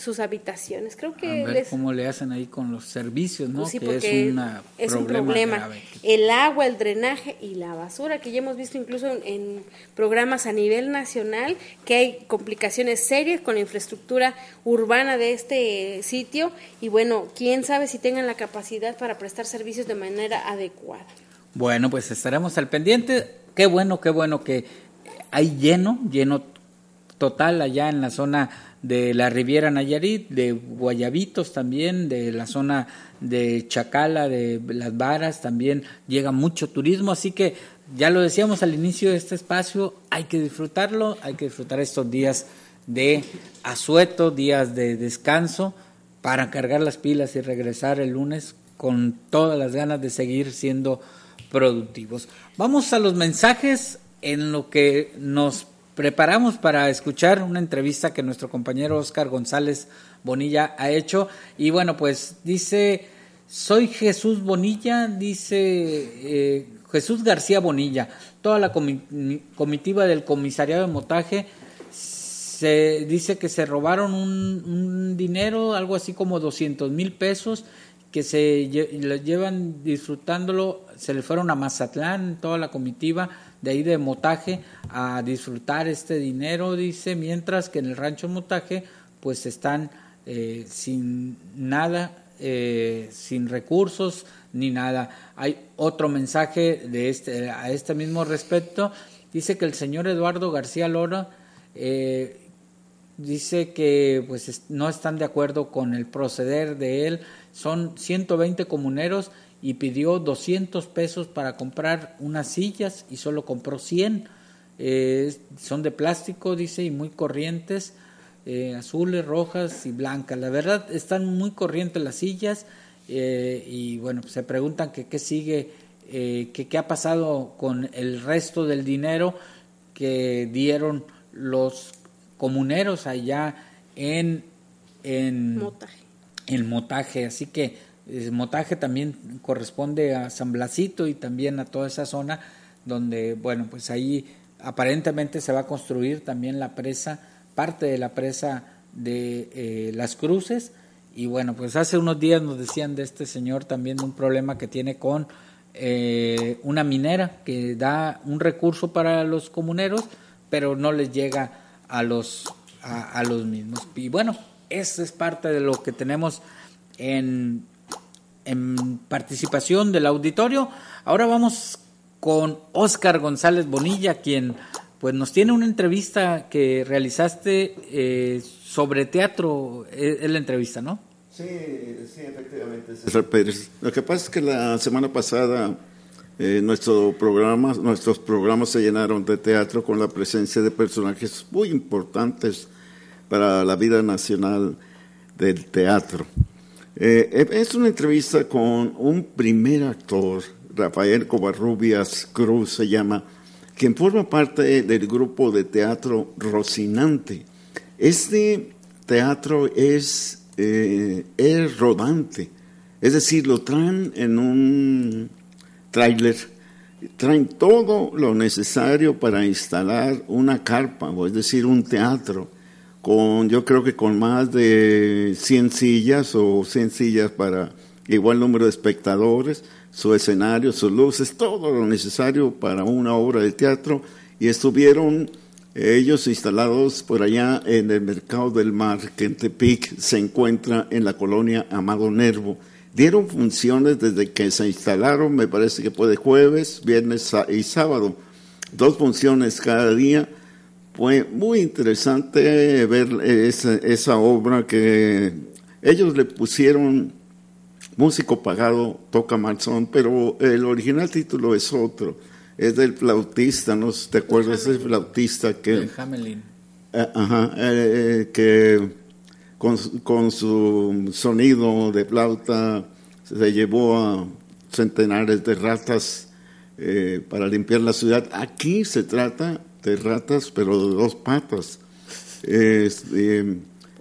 sus habitaciones. Creo que a ver cómo le hacen ahí con los servicios, ¿no? que es, una es un problema. El agua, el drenaje y la basura, que ya hemos visto incluso en, programas a nivel nacional, que hay complicaciones serias con la infraestructura urbana de este sitio y bueno, quién sabe si tengan la capacidad para prestar servicios de manera adecuada. Bueno, pues estaremos al pendiente. Qué bueno, qué bueno que hay lleno, lleno total allá en la zona de la Riviera Nayarit, de Guayabitos también, de la zona de Chacala, de Las Varas, también llega mucho turismo, así que ya lo decíamos al inicio de este espacio, hay que disfrutarlo, hay que disfrutar estos días de asueto, días de descanso, para cargar las pilas y regresar el lunes con todas las ganas de seguir siendo productivos. Vamos a los mensajes en lo que nos preparamos para escuchar una entrevista que nuestro compañero Oscar González Bonilla ha hecho. Y bueno, pues dice, soy Jesús Bonilla, dice eh, Jesús García Bonilla. Toda la comitiva del comisariado de montaje se dice que se robaron un, dinero, algo así como 200 mil pesos, que se lo llevan disfrutándolo, se le fueron a Mazatlán, toda la comitiva de ahí de Motaje a disfrutar este dinero, dice, mientras que en el rancho Motaje pues están eh, sin nada, eh, sin recursos ni nada. Hay otro mensaje de este, a este mismo respecto, dice que el señor Eduardo García Lora eh, dice que pues no están de acuerdo con el proceder de él, son 120 comuneros y pidió 200 pesos para comprar unas sillas y solo compró 100. Eh, son de plástico, dice, y muy corrientes, eh, azules, rojas y blancas. La verdad, están muy corrientes las sillas eh, y bueno, pues se preguntan que qué sigue, que qué ha pasado con el resto del dinero que dieron los comuneros allá en, en Motaje. En Motaje, así que eh, Motaje también corresponde a San Blasito y también a toda esa zona donde, bueno, pues ahí aparentemente se va a construir también la presa, parte de la presa de eh, Las Cruces. Y bueno, pues hace unos días nos decían de este señor también un problema que tiene con eh, una minera que da un recurso para los comuneros, pero no les llega a los, a, los mismos. Y bueno, eso es parte de lo que tenemos en, en participación del auditorio. Ahora vamos con Oscar González Bonilla, quien pues nos tiene una entrevista que realizaste eh, sobre teatro, es, la entrevista, ¿no? Sí, sí, efectivamente. César Pérez. Lo que pasa es que la semana pasada eh, nuestro programa, nuestros programas se llenaron de teatro con la presencia de personajes muy importantes para la vida nacional del teatro. Eh, es una entrevista con un primer actor Rafael Covarrubias Cruz se llama, quien forma parte del grupo de teatro Rocinante. Este teatro es, eh, es rodante, es decir, lo traen en un tráiler, traen todo lo necesario para instalar una carpa, es decir, un teatro, con yo creo que con más de 100 sillas o 100 sillas para igual número de espectadores su escenario, sus luces, todo lo necesario para una obra de teatro y estuvieron ellos instalados por allá en el Mercado del Mar, que en Tepic se encuentra en la colonia Amado Nervo. Dieron funciones desde que se instalaron, me parece que fue jueves, viernes y sábado. Dos funciones cada día. Fue muy interesante ver esa, esa obra que ellos le pusieron músico pagado toca malzón, pero el original título es otro, es del flautista, ¿no? ¿Te acuerdas del flautista que... Hamelin. Eh, ajá, eh, que con, con, su sonido de flauta se llevó a centenares de ratas eh, para limpiar la ciudad. Aquí se trata de ratas, pero de dos patas. Eh,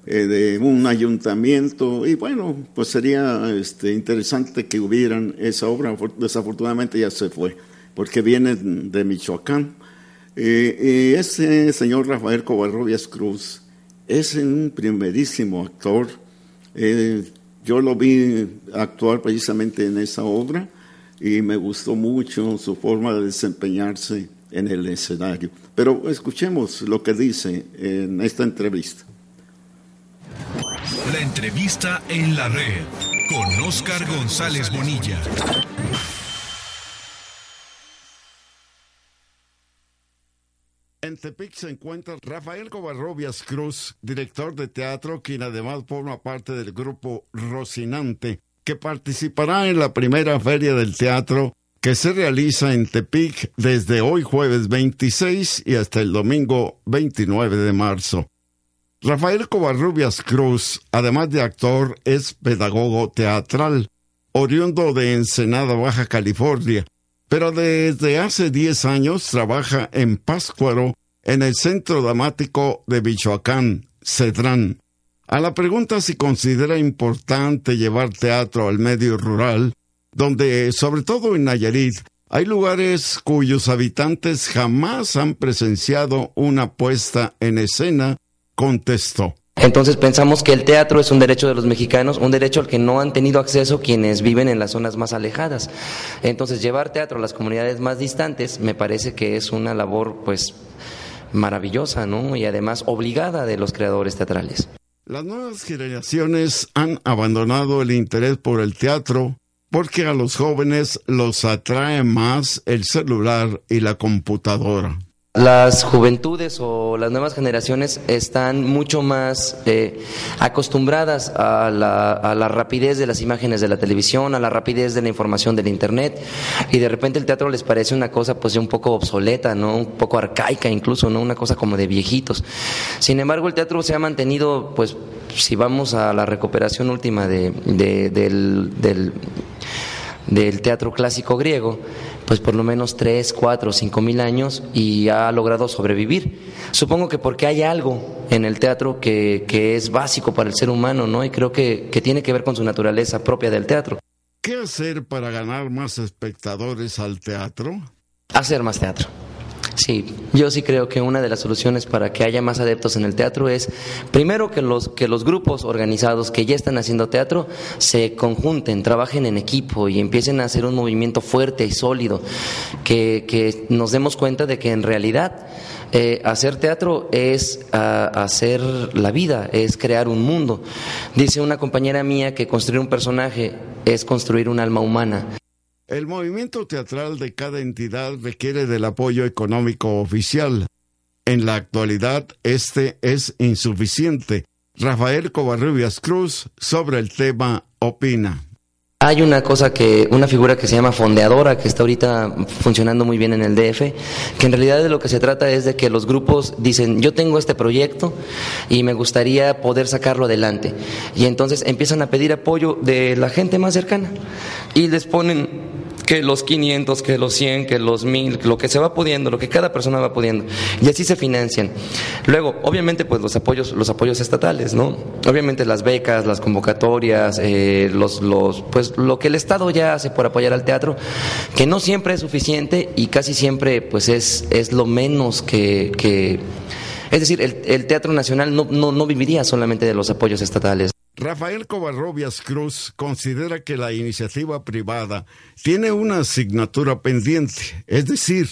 de un ayuntamiento y bueno, pues sería este, interesante que hubieran esa obra, desafortunadamente ya se fue, porque viene de Michoacán. y ese señor Rafael Covarrubias Cruz es un primerísimo actor. Eh, yo lo vi actuar precisamente en esa obra y me gustó mucho su forma de desempeñarse en el escenario. Pero escuchemos lo que dice en esta entrevista. La entrevista en la red con Oscar González Bonilla. En Tepic se encuentra Rafael Covarrobias Cruz, director de teatro, quien además forma parte del grupo Rocinante, que participará en la primera feria del teatro que se realiza en Tepic desde hoy jueves 26 y hasta el domingo 29 de marzo. Rafael Covarrubias Cruz, además de actor, es pedagogo teatral, oriundo de Ensenada, Baja California, pero desde hace 10 años trabaja en Páscuaro, en el Centro Dramático de Michoacán, Cedrán. A la pregunta si considera importante llevar teatro al medio rural, donde, sobre todo en Nayarit, hay lugares cuyos habitantes jamás han presenciado una puesta en escena contestó. Entonces pensamos que el teatro es un derecho de los mexicanos, un derecho al que no han tenido acceso quienes viven en las zonas más alejadas. Entonces llevar teatro a las comunidades más distantes me parece que es una labor pues maravillosa, ¿no? Y además obligada de los creadores teatrales. Las nuevas generaciones han abandonado el interés por el teatro porque a los jóvenes los atrae más el celular y la computadora. Las juventudes o las nuevas generaciones están mucho más eh, acostumbradas a la, rapidez de las imágenes de la televisión, a la rapidez de la información del Internet, y de repente el teatro les parece una cosa pues un poco obsoleta, ¿no? un poco arcaica incluso, ¿no? una cosa como de viejitos. Sin embargo, el teatro se ha mantenido, pues si vamos a la recuperación última de, del, del, del teatro clásico griego, pues por lo menos tres, cuatro, cinco mil años y ha logrado sobrevivir. Supongo que porque hay algo en el teatro que, que es básico para el ser humano, ¿no? Y creo que, que tiene que ver con su naturaleza propia del teatro. ¿Qué hacer para ganar más espectadores al teatro? Hacer más teatro. Sí, yo sí creo que una de las soluciones para que haya más adeptos en el teatro es, primero, que los, que los grupos organizados que ya están haciendo teatro se conjunten, trabajen en equipo y empiecen a hacer un movimiento fuerte y sólido, que, que nos demos cuenta de que en realidad eh, hacer teatro es ah, hacer la vida, es crear un mundo. Dice una compañera mía que construir un personaje es construir un alma humana. El movimiento teatral de cada entidad requiere del apoyo económico oficial. En la actualidad, este es insuficiente. Rafael Covarrubias Cruz sobre el tema opina. Hay una cosa que, una figura que se llama fondeadora, que está ahorita funcionando muy bien en el DF, que en realidad de lo que se trata es de que los grupos dicen, yo tengo este proyecto y me gustaría poder sacarlo adelante. Y entonces empiezan a pedir apoyo de la gente más cercana y les ponen que los 500, que los 100, que los 1000, lo que se va pudiendo, lo que cada persona va pudiendo. Y así se financian. Luego, obviamente, pues los apoyos, los apoyos estatales, ¿no? Obviamente las becas, las convocatorias, eh, los, los, pues lo que el Estado ya hace por apoyar al teatro, que no siempre es suficiente y casi siempre pues es, es lo menos que, que es decir, el, el Teatro Nacional no, no, no viviría solamente de los apoyos estatales. Rafael Covarrobias Cruz considera que la iniciativa privada tiene una asignatura pendiente, es decir,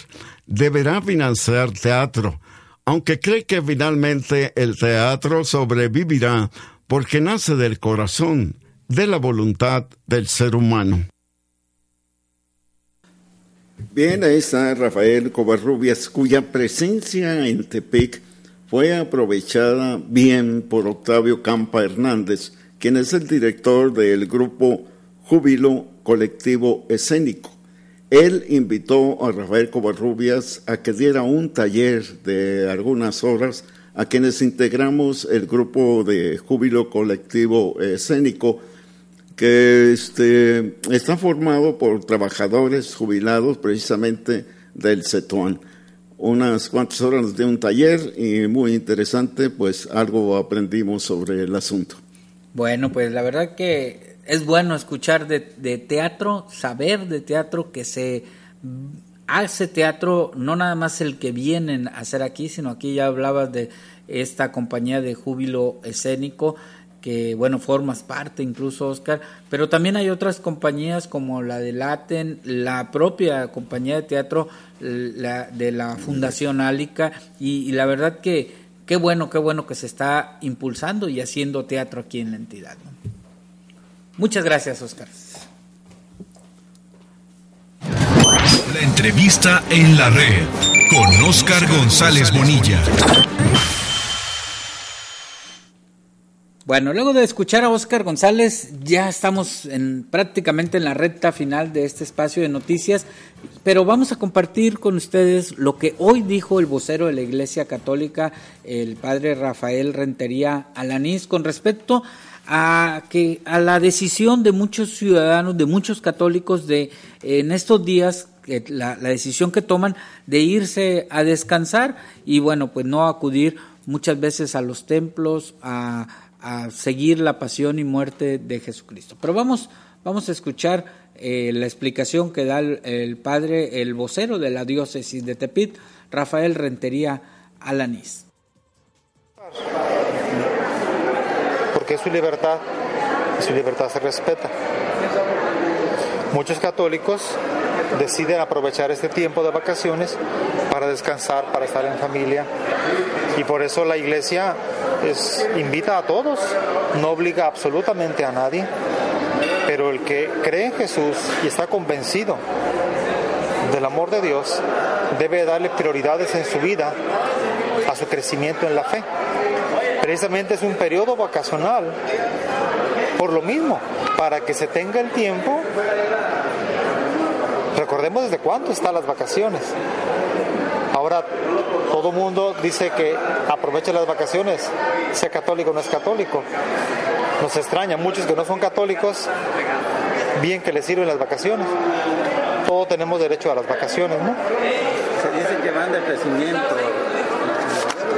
deberá financiar teatro, aunque cree que finalmente el teatro sobrevivirá porque nace del corazón, de la voluntad del ser humano. Bien, ahí está Rafael Covarrubias, cuya presencia en Tepic fue aprovechada bien por Octavio Campa Hernández, quien es el director del grupo Júbilo Colectivo Escénico. Él invitó a Rafael Covarrubias a que diera un taller de algunas horas a quienes integramos el grupo de Júbilo Colectivo Escénico, que este, está formado por trabajadores jubilados precisamente del CETUAN. Unas cuantas horas de un taller y muy interesante, pues algo aprendimos sobre el asunto. Bueno, pues la verdad que es bueno escuchar de, teatro, saber de teatro que se hace teatro, no nada más el que vienen a hacer aquí, sino aquí ya hablabas de esta compañía de júbilo escénico, que bueno, formas parte incluso, Oscar, pero también hay otras compañías como la de Laten, la propia compañía de teatro la, de la Fundación Álica, y la verdad que qué bueno, qué bueno que se está impulsando y haciendo teatro aquí en la entidad. Muchas gracias, Oscar. La entrevista en la red con Oscar González Bonilla. Bueno, luego de escuchar a Oscar González, ya estamos en, prácticamente en la recta final de este espacio de noticias, pero vamos a compartir con ustedes lo que hoy dijo el vocero de la Iglesia Católica, el padre Rafael Rentería Alanís, con respecto a que a la decisión de muchos ciudadanos, de muchos católicos, de en estos días la, la decisión que toman de irse a descansar y bueno, pues no acudir muchas veces a los templos, a a seguir la pasión y muerte de Jesucristo. Pero vamos, vamos a escuchar eh, la explicación que da el, padre, el vocero de la diócesis de Tepit, Rafael Rentería Alanís. Porque su libertad, su libertad se respeta. Muchos católicos deciden aprovechar este tiempo de vacaciones para descansar, para estar en familia. Y por eso la iglesia invita a todos, no obliga absolutamente a nadie, pero el que cree en Jesús y está convencido del amor de Dios debe darle prioridades en su vida a su crecimiento en la fe. Precisamente es un periodo vacacional por lo mismo, para que se tenga el tiempo Recordemos desde cuándo están las vacaciones. Ahora todo mundo dice que aproveche las vacaciones, sea católico o no es católico. Nos extraña, muchos que no son católicos, bien que les sirven las vacaciones. todos tenemos derecho a las vacaciones, ¿no? Se dice que van de crecimiento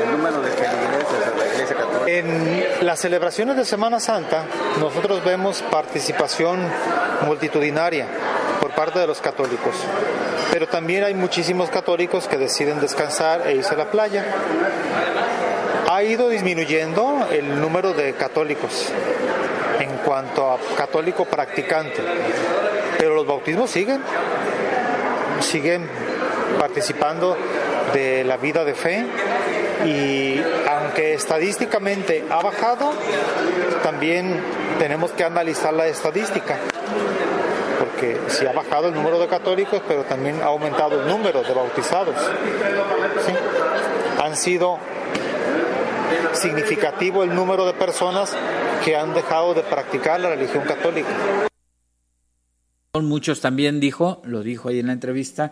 el número de feligreses a la Iglesia Católica. En las celebraciones de Semana Santa, nosotros vemos participación multitudinaria por parte de los católicos. Pero también hay muchísimos católicos que deciden descansar e irse a la playa. Ha ido disminuyendo el número de católicos en cuanto a católico practicante, pero los bautismos siguen, siguen participando de la vida de fe y aunque estadísticamente ha bajado, también tenemos que analizar la estadística porque si ha bajado el número de católicos, pero también ha aumentado el número de bautizados. Han sido significativo el número de personas que han dejado de practicar la religión católica. Muchos también dijo, lo dijo ahí en la entrevista,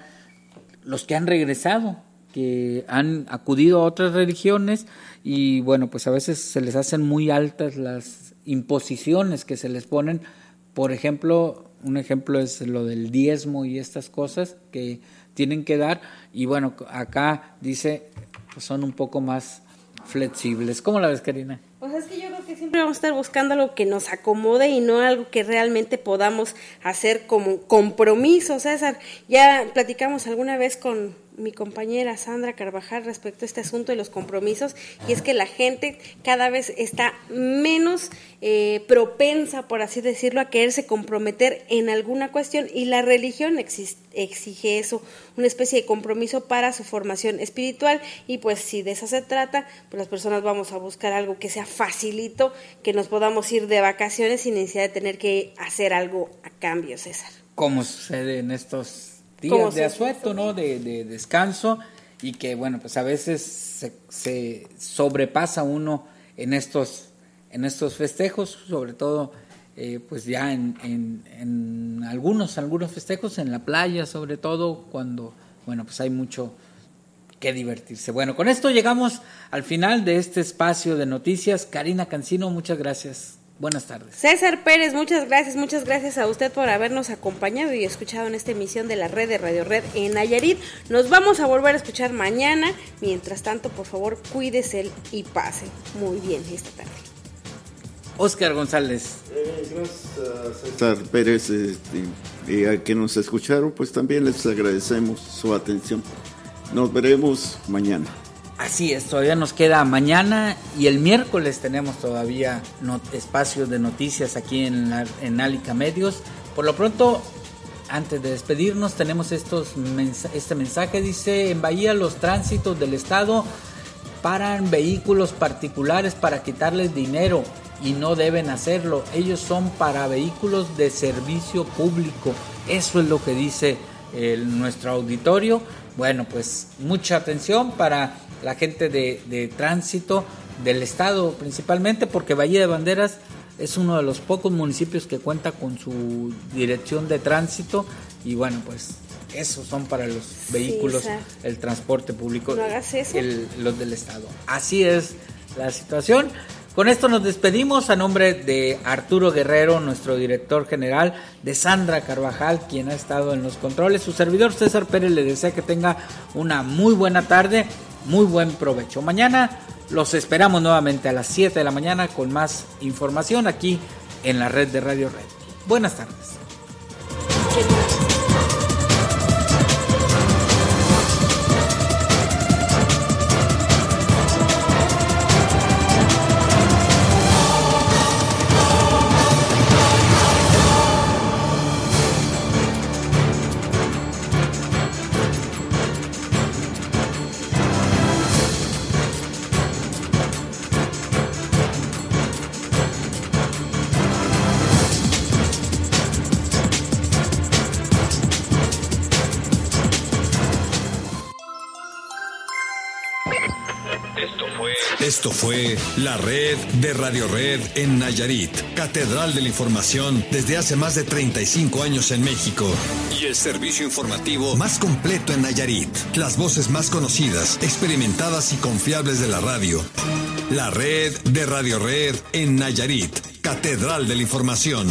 los que han regresado, que han acudido a otras religiones y bueno, pues a veces se les hacen muy altas las imposiciones que se les ponen. Por ejemplo, un ejemplo es lo del diezmo y estas cosas que tienen que dar y bueno, acá dice, pues son un poco más flexibles. ¿Cómo la ves, Karina? Pues es que yo creo que siempre vamos a estar buscando algo que nos acomode y no algo que realmente podamos hacer como compromiso, César. Ya platicamos alguna vez con mi compañera Sandra Carvajal respecto a este asunto de los compromisos y es que la gente cada vez está menos eh, propensa, por así decirlo, a quererse comprometer en alguna cuestión y la religión exige eso, una especie de compromiso para su formación espiritual y pues si de eso se trata, pues las personas vamos a buscar algo que sea facilito, que nos podamos ir de vacaciones sin necesidad de tener que hacer algo a cambio, César. ¿Cómo sucede en estos días de asueto, ¿no? De, descanso y que, bueno, pues a veces se, sobrepasa uno en estos, en estos festejos, sobre todo, eh, pues ya en, en, algunos, algunos festejos, en la playa, sobre todo, cuando, bueno, pues hay mucho que divertirse. Bueno, con esto llegamos al final de este espacio de noticias. Karina Cancino, muchas gracias. Buenas tardes. César Pérez, muchas gracias, muchas gracias a usted por habernos acompañado y escuchado en esta emisión de la red de Radio Red en Nayarit. Nos vamos a volver a escuchar mañana. Mientras tanto, por favor, cuídese y pase muy bien esta tarde. Oscar González. Eh, gracias César Pérez este, y a que nos escucharon, pues también les agradecemos su atención. Nos veremos mañana. Así es, todavía nos queda mañana y el miércoles tenemos todavía espacios de noticias aquí en, la, en Medios. Por lo pronto, antes de despedirnos, tenemos estos este mensaje, dice, en Bahía los tránsitos del Estado paran vehículos particulares para quitarles dinero y no deben hacerlo. Ellos son para vehículos de servicio público. Eso es lo que dice nuestro auditorio. Bueno, pues mucha atención para la gente de, tránsito del estado principalmente porque Bahía de Banderas es uno de los pocos municipios que cuenta con su dirección de tránsito y bueno pues esos son para los vehículos el transporte público los del estado. Así es la situación. Con esto nos despedimos a nombre de Arturo Guerrero, nuestro director general, de Sandra Carvajal, quien ha estado en los controles. Su servidor César Pérez le desea que tenga una muy buena tarde muy buen provecho. Mañana los esperamos nuevamente a las 7 de la mañana con más información aquí en la red de Radio Red. Buenas tardes. Esto fue la red de Radio Red en Nayarit, Catedral de la Información desde hace más de 35 años en México. Y el servicio informativo más completo en Nayarit. Las voces más conocidas, experimentadas y confiables de la radio. La red de Radio Red en Nayarit, Catedral de la Información.